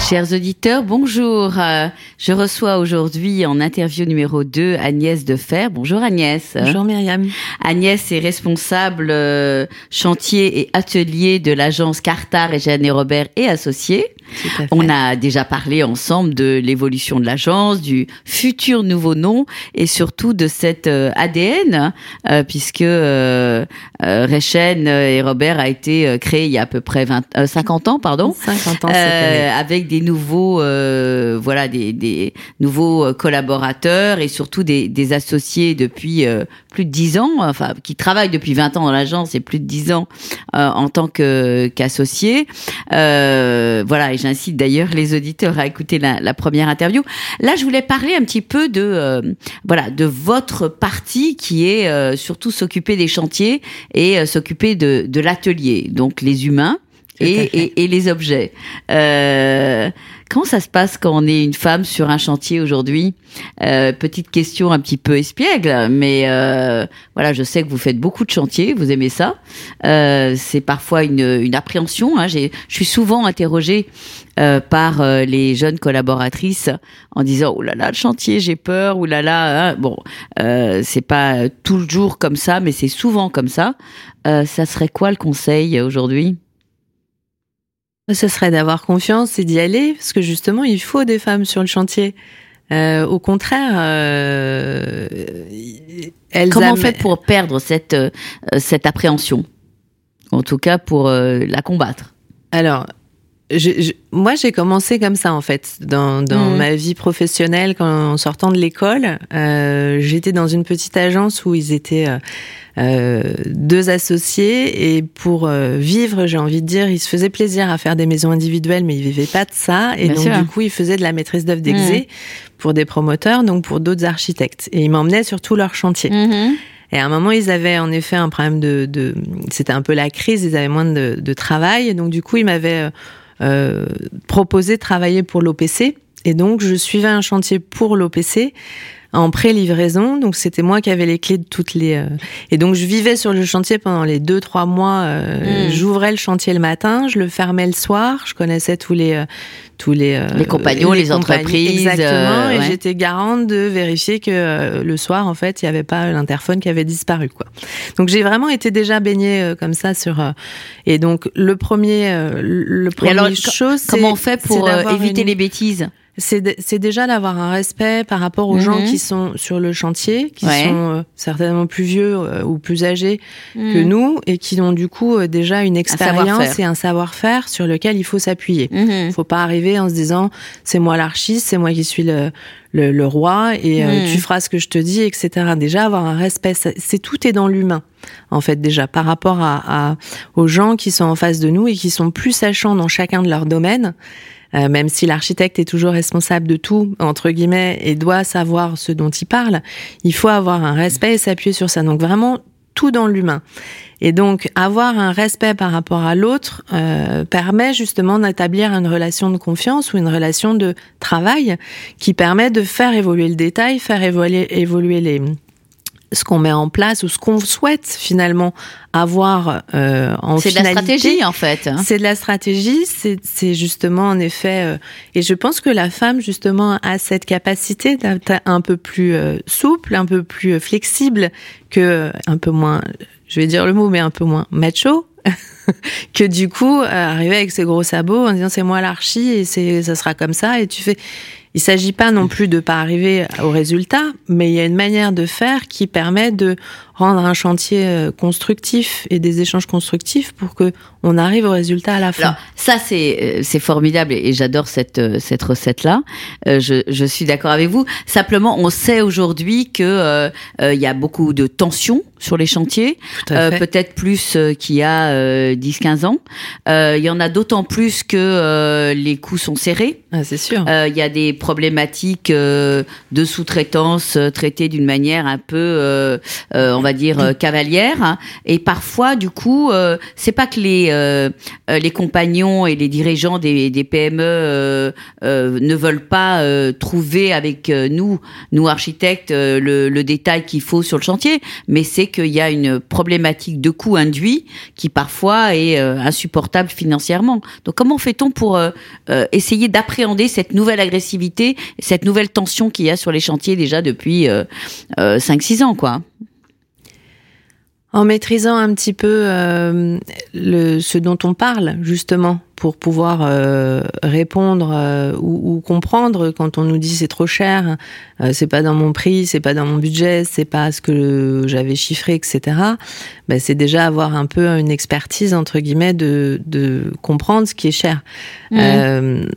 Chers auditeurs, bonjour. Euh, Je reçois aujourd'hui en interview numéro 2 Agnès Defer. Bonjour Agnès. Bonjour Myriam. Agnès est responsable euh, chantier et atelier de l'agence Cartar et Jeanne et Robert et associés. On a déjà parlé ensemble de l'évolution de l'agence, du futur nouveau nom et surtout de cet euh, ADN, euh, puisque euh, Rechen et Robert a été créé il y a à peu près 20, euh, 50 ans, pardon. 50 ans Euh, année. Des nouveaux euh, voilà des, des nouveaux euh, collaborateurs et surtout des, des associés depuis euh, plus de 10 ans enfin qui travaillent depuis 20 ans dans l'agence et plus de 10 ans euh, en tant que qu'associés. Euh, voilà et j'incite d'ailleurs les auditeurs à écouter la, la première interview. Là je voulais parler un petit peu de euh, voilà de votre partie qui est surtout s'occuper des chantiers et s'occuper de, de l'atelier donc les humains et, et, et les objets. Euh, comment ça se passe quand on est une femme sur un chantier aujourd'hui? Euh, Petite question un petit peu espiègle, mais euh, voilà, je sais que vous faites beaucoup de chantiers, vous aimez ça. Euh, c'est parfois une, une appréhension. Hein. J'ai- Je suis souvent interrogée euh, par euh, les jeunes collaboratrices en disant oh là là le chantier j'ai peur oh là là hein. bon euh, c'est pas toujours comme ça mais c'est souvent comme ça euh, ça serait quoi le conseil aujourd'hui? Ce serait d'avoir confiance et d'y aller, parce que justement, il faut des femmes sur le chantier. Euh, au contraire, euh, elles Comment on fait pour perdre cette, euh, cette appréhension? En tout cas, pour euh, la combattre. Alors, je- moi, j'ai commencé comme ça en fait dans, dans Mhm. ma vie professionnelle. Quand, en sortant de l'école, euh, j'étais dans une petite agence où ils étaient euh, euh, deux associés et pour euh, vivre, j'ai envie de dire, ils se faisaient plaisir à faire des maisons individuelles, mais ils vivaient pas de ça. Et Bien donc sûr. du coup, ils faisaient de la maîtrise d'œuvre d'exé pour des promoteurs, donc pour d'autres architectes. Et ils m'emmenaient sur tous leurs chantiers. Et à un moment, ils avaient en effet un problème de, de c'était un peu la crise, ils avaient moins de, de travail, et donc du coup, ils m'avaient euh, proposé travailler pour l'OPC. Et donc, je suivais un chantier pour l'OPC en pré-livraison. Donc, c'était moi qui avais les clés de toutes les. euh, Et donc, je vivais sur le chantier pendant les deux trois mois. euh, Mm. J'ouvrais le chantier le matin, je le fermais le soir. Je connaissais tous les euh, tous les euh, Les compagnons, les entreprises, exactement. euh, et ouais. j'étais garante de vérifier que le soir, en fait, il n'y avait pas l'interphone qui avait disparu, quoi. Donc, j'ai vraiment été déjà baignée euh, comme ça sur. euh, Et donc, le premier, euh, le Et premier alors, chose, Comment on fait pour éviter une- les bêtises? C'est déjà d'avoir un respect par rapport aux Mhm. gens qui sont sur le chantier, qui Ouais. sont euh, certainement plus vieux euh, ou plus âgés que Mhm. nous et qui ont du coup euh, déjà une expérience et un savoir-faire sur lequel il faut s'appuyer. Mhm. Faut pas arriver en se disant c'est moi l'archiste, c'est moi qui suis le, le, le roi et Mhm. tu feras ce que je te dis, etc. Déjà avoir un respect, c'est tout est dans l'humain en fait déjà par rapport à, à- aux gens qui sont en face de nous et qui sont plus sachants dans chacun de leurs domaines. Euh, même si l'architecte est toujours responsable de tout, entre guillemets, et doit savoir ce dont il parle, il faut avoir un respect et s'appuyer sur ça. Donc vraiment, tout dans l'humain. Et donc, avoir un respect par rapport à l'autre euh, permet justement d'établir une relation de confiance ou une relation de travail qui permet de faire évoluer le détail, faire évoluer, évoluer les ce qu'on met en place ou ce qu'on souhaite finalement avoir euh, en C'est de la stratégie, en fait. hein. C'est de la stratégie, c'est c'est justement en effet, euh, et je pense que la femme justement a cette capacité d'être un peu plus euh, souple, un peu plus euh, flexible que un peu moins, je vais dire le mot, mais un peu moins macho. que du coup euh, arriver avec ses gros sabots en disant c'est moi l'archi et c'est ça sera comme ça et tu fais il s'agit pas non plus de pas arriver au résultat mais il y a une manière de faire qui permet de rendre un chantier euh, constructif et des échanges constructifs pour que on arrive au résultat à la fin. Alors ça c'est euh, c'est formidable et j'adore cette euh, cette recette là. je je suis d'accord avec vous. Simplement on sait aujourd'hui que euh, euh, il y a beaucoup de tensions sur les chantiers, Tout à euh, peut-être plus qu'il y a euh, 10-15 ans. Euh, Il y en a d'autant plus que euh, les coûts sont serrés. Ah, c'est sûr. Euh, Il y a des problématiques euh, de sous-traitance traitées d'une manière un peu, euh, euh, va dire euh, cavalière. Et parfois, du coup, euh, c'est pas que les euh, les compagnons et les dirigeants des, PME ne veulent pas trouver avec nous, nous architectes, le, détail qu'il faut sur le chantier, mais c'est qu'il y a une problématique de coût induit qui parfois est insupportable financièrement. Donc, comment fait-on pour essayer d'appréhender cette nouvelle agressivité, cette nouvelle tension qu'il y a sur les chantiers déjà depuis euh, euh, 5-6 ans, quoi? En maîtrisant un petit peu euh, le, ce dont on parle, justement, pour pouvoir euh, répondre euh, ou, ou comprendre quand on nous dit c'est trop cher, euh, c'est pas dans mon prix, c'est pas dans mon budget, c'est pas ce que j'avais chiffré, etc. Ben, c'est déjà avoir un peu une expertise entre guillemets de, de comprendre ce qui est cher. Mhm.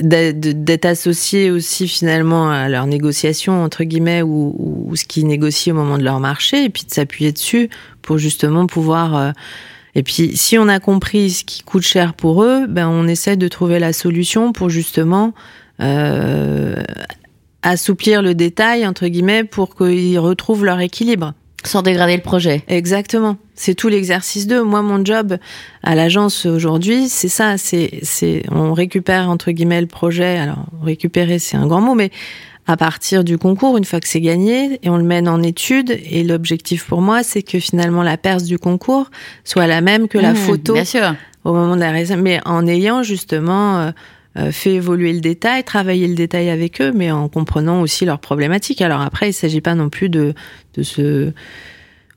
D'être d'être associé aussi finalement à leur négociation entre guillemets ou, ou ce qu'ils négocient au moment de leur marché et puis de s'appuyer dessus pour justement pouvoir euh, et puis si on a compris ce qui coûte cher pour eux ben on essaie de trouver la solution pour justement euh, assouplir le détail entre guillemets pour qu'ils retrouvent leur équilibre Sans dégrader le projet. Exactement. C'est tout l'exercice d'eux. Moi, mon job à l'agence aujourd'hui, c'est ça. C'est, c'est, on récupère entre guillemets le projet. Alors, récupérer, c'est un grand mot, mais à partir du concours, une fois que c'est gagné, et on le mène en étude. Et l'objectif pour moi, c'est que finalement la perce du concours soit la même que la Mmh, photo Bien sûr. au moment de la réalisation, mais en ayant justement euh, fait évoluer le détail, travailler le détail avec eux, mais en comprenant aussi leurs problématiques. Alors après, il s'agit pas non plus de, de se...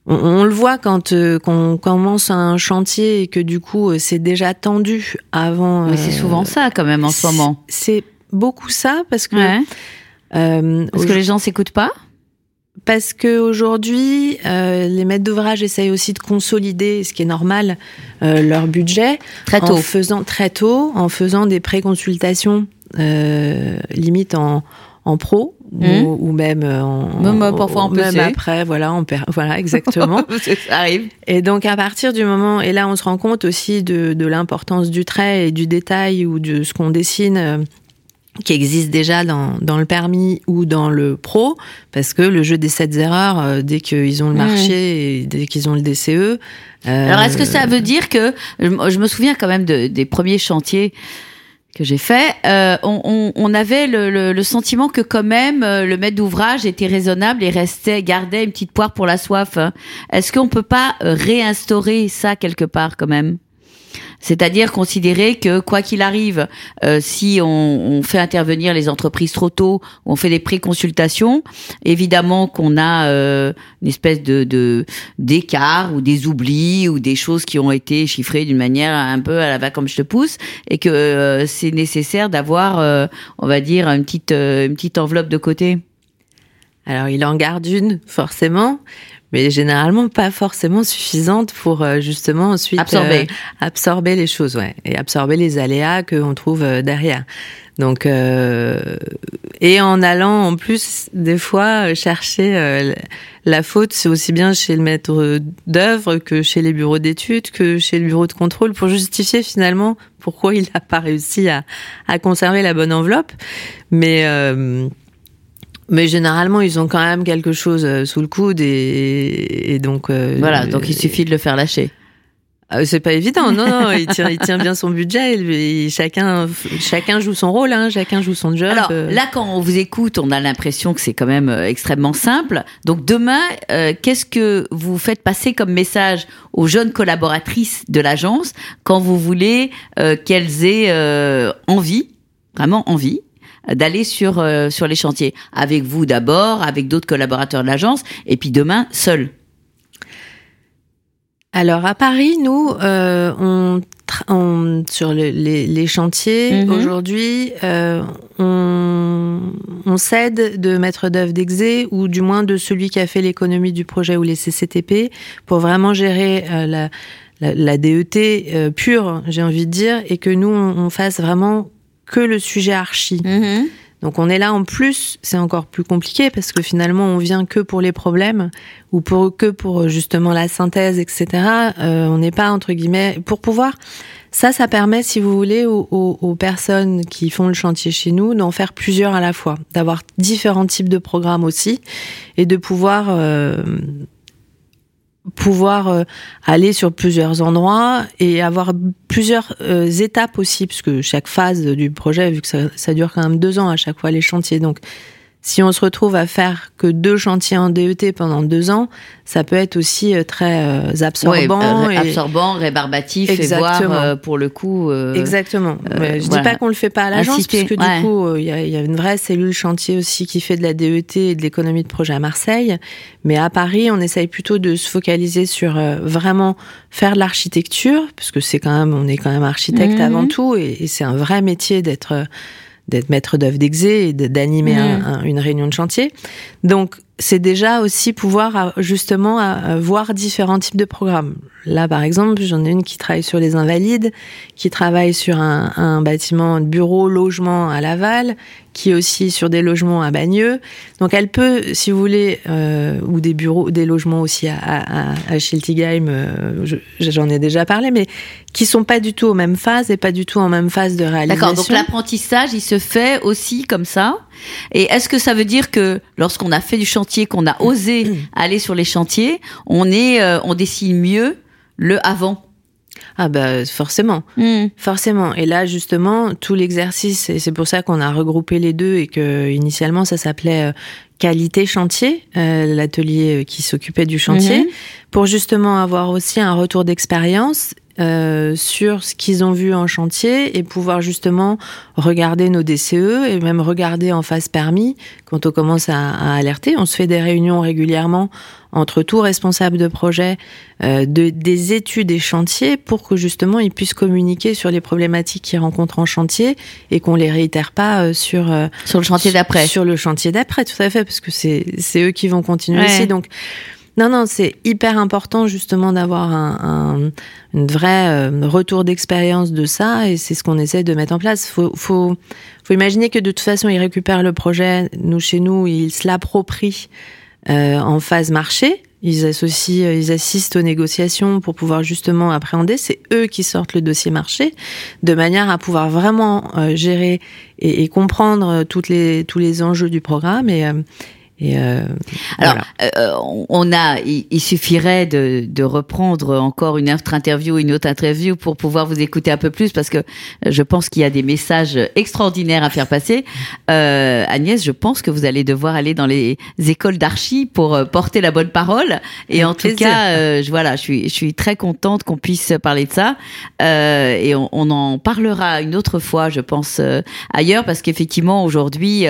On, on le voit quand euh, qu'on commence un chantier et que du coup euh, c'est déjà tendu avant. Mais c'est euh, souvent ça quand même en ce moment. C'est beaucoup ça parce que Ouais. euh, Parce que les gens s'écoutent pas? Parce que aujourd'hui, euh, les maîtres d'ouvrage essayent aussi de consolider, ce qui est normal, euh, leur budget très tôt. en faisant très tôt, en faisant des pré-consultations euh, limite en, en pro Mhm. ou, ou même en Même, euh, parfois en même après, voilà, en voilà exactement. ça arrive. et donc à partir du moment et là on se rend compte aussi de, de l'importance du trait et du détail ou de ce qu'on dessine. Qui existe déjà dans, dans le permis ou dans le pro, parce que le jeu des sept erreurs, euh, dès qu'ils ont le marché et dès qu'ils ont le DCE. euh, Alors, est-ce que ça veut dire que je, je me souviens quand même de- des premiers chantiers que j'ai fait, euh, on, on- on avait le, le- le sentiment que quand même euh, le maître d'ouvrage était raisonnable et restait gardait une petite poire pour la soif. hein. Est-ce qu'on peut pas euh, réinstaurer ça quelque part quand même? C'est-à-dire considérer que quoi qu'il arrive, euh, si on, on fait intervenir les entreprises trop tôt, on fait des pré-consultations, évidemment qu'on a euh, une espèce de d'écart ou des oublis ou des choses qui ont été chiffrées d'une manière un peu à la va comme je te pousse, et que euh, c'est nécessaire d'avoir, euh, on va dire, une petite euh, une petite enveloppe de côté. Alors, il en garde une, forcément, mais généralement pas forcément suffisante pour euh, justement ensuite Absorber. euh, absorber les choses, ouais, et absorber les aléas qu'on trouve euh, derrière. Donc, euh, et en allant en plus des fois chercher euh, la faute, c'est aussi bien chez le maître d'œuvre que chez les bureaux d'études, que chez le bureau de contrôle, pour justifier finalement pourquoi il n'a pas réussi à, à conserver la bonne enveloppe. Mais euh, mais généralement, ils ont quand même quelque chose euh, sous le coude et, et donc. euh, Voilà, donc il suffit de le faire lâcher. euh, c'est pas évident, non, non, il tient, il tient bien son budget. il- il- chacun, chacun joue son rôle, hein, chacun joue son job. Alors euh. là, quand on vous écoute, on a l'impression que c'est quand même euh, extrêmement simple. Donc demain, euh, qu'est-ce que vous faites passer comme message aux jeunes collaboratrices de l'agence quand vous voulez euh, qu'elles aient euh, envie, vraiment envie d'aller sur euh, sur les chantiers avec vous d'abord, avec d'autres collaborateurs de l'agence, et puis demain seul. Alors à Paris, nous, euh, on, on- sur le- les, les chantiers Mhm. aujourd'hui, euh, on, on s'aide de maître d'œuvre d'exé ou du moins de celui qui a fait l'économie du projet ou les CCTP pour vraiment gérer euh, la, la, la DET euh, pure, j'ai envie de dire, et que nous on, on fasse vraiment que le sujet archi. Donc on est là en plus, c'est encore plus compliqué parce que finalement on vient que pour les problèmes ou pour que pour justement la synthèse, etc. Euh, on n'est pas entre guillemets pour pouvoir. Ça, ça permet, si vous voulez, aux, aux- aux personnes qui font le chantier chez nous d'en faire plusieurs à la fois, d'avoir différents types de programmes aussi et de pouvoir euh, pouvoir euh, aller sur plusieurs endroits et avoir plusieurs euh, étapes aussi, puisque chaque phase du projet, vu que ça, ça, dure quand même deux ans à chaque fois les chantiers, donc si on se retrouve à faire que deux chantiers en DET pendant deux ans, ça peut être aussi euh, très euh, absorbant. et... Absorbant, rébarbatif, Exactement. et voir pour le coup. Euh, Exactement. Euh, je voilà. dis pas qu'on le fait pas à l'agence, puisque ouais. du coup, il y, y, a une vraie cellule chantier aussi qui fait de la DET et de l'économie de projet à Marseille. Mais à Paris, on essaye plutôt de se focaliser sur vraiment faire de l'architecture, parce que c'est quand même, on est quand même architecte mmh. avant tout, et, et c'est un vrai métier d'être d'être maître d'œuvre d'exé et d'animer mmh. une réunion de chantier. Donc, c'est déjà aussi pouvoir justement voir différents types de programmes. Là, par exemple, j'en ai une qui travaille sur les invalides, qui travaille sur un, un bâtiment de bureau, logement à Laval, qui est aussi sur des logements à Bagneux. Donc, elle peut, si vous voulez, euh, ou des bureaux, des logements aussi à, à, à Schiltigheim, euh, j'en ai déjà parlé, mais qui sont pas du tout aux mêmes phases et pas du tout en même phase de réalisation. D'accord. Donc, l'apprentissage, il se fait aussi comme ça. Et est-ce que ça veut dire que lorsqu'on a fait du chantier, qu'on a osé aller sur les chantiers, on est, euh, on dessine mieux le avant? Ah bah forcément, mmh. forcément. Et là justement, tout l'exercice, et c'est pour ça qu'on a regroupé les deux et que initialement ça s'appelait euh, qualité chantier, euh, l'atelier qui s'occupait du chantier, mmh. pour justement avoir aussi un retour d'expérience euh, sur ce qu'ils ont vu en chantier et pouvoir justement regarder nos DCE et même regarder en phase permis quand on commence à, à alerter. On se fait des réunions régulièrement entre tout responsable de projet euh, de, des études et chantiers pour que justement ils puissent communiquer sur les problématiques qu'ils rencontrent en chantier et qu'on les réitère pas euh, sur euh, sur le chantier d'après. Sur le chantier d'après, tout à fait, parce que c'est c'est eux qui vont continuer ouais. aussi. Donc non, non, c'est hyper important justement d'avoir un, un une vraie euh, retour d'expérience de ça et c'est ce qu'on essaie de mettre en place. Faut, faut, faut imaginer que de toute façon ils récupèrent le projet, nous chez nous, ils se l'approprient euh, en phase marché. Ils associent, ils assistent aux négociations pour pouvoir justement appréhender. C'est eux qui sortent le dossier marché, de manière à pouvoir vraiment euh, gérer et, et, comprendre toutes les, tous les enjeux du programme et, euh, et euh, Alors, voilà. euh, on a, il, il suffirait de, de, reprendre encore une autre interview, une autre interview pour pouvoir vous écouter un peu plus parce que je pense qu'il y a des messages extraordinaires à faire passer. Euh, Agnès, je pense que vous allez devoir aller dans les écoles d'archi pour euh, porter la bonne parole. Et en plaisir. tout cas, euh, je, voilà, je suis, je suis très contente qu'on puisse parler de ça. Euh, et on, on, en parlera une autre fois, je pense, ailleurs parce qu'effectivement aujourd'hui,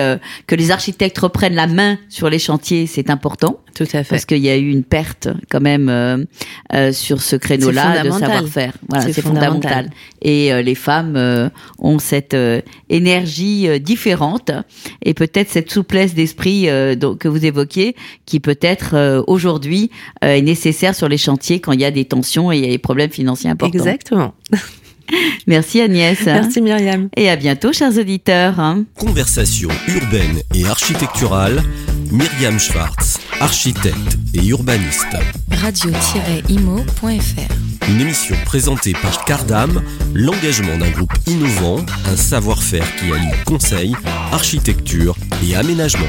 que les architectes reprennent la main sur les chantiers, c'est important. Tout à fait. Parce qu'il y a eu une perte quand même euh, euh, sur ce créneau-là de savoir-faire. Voilà, c'est fondamental. fondamental. Et euh, les femmes euh, ont cette euh, énergie différente et peut-être cette souplesse d'esprit que vous évoquiez qui peut-être aujourd'hui est nécessaire sur les chantiers quand il y a des tensions et il y a des problèmes financiers importants. Exactement. Merci Agnès. Merci Myriam. Et à bientôt, chers auditeurs. Conversation urbaine et architecturale. Myriam Schwartz, architecte et urbaniste. Radio-imo.fr Une émission présentée par Cardam, l'engagement d'un groupe innovant, un savoir-faire qui allie conseil, architecture et aménagement.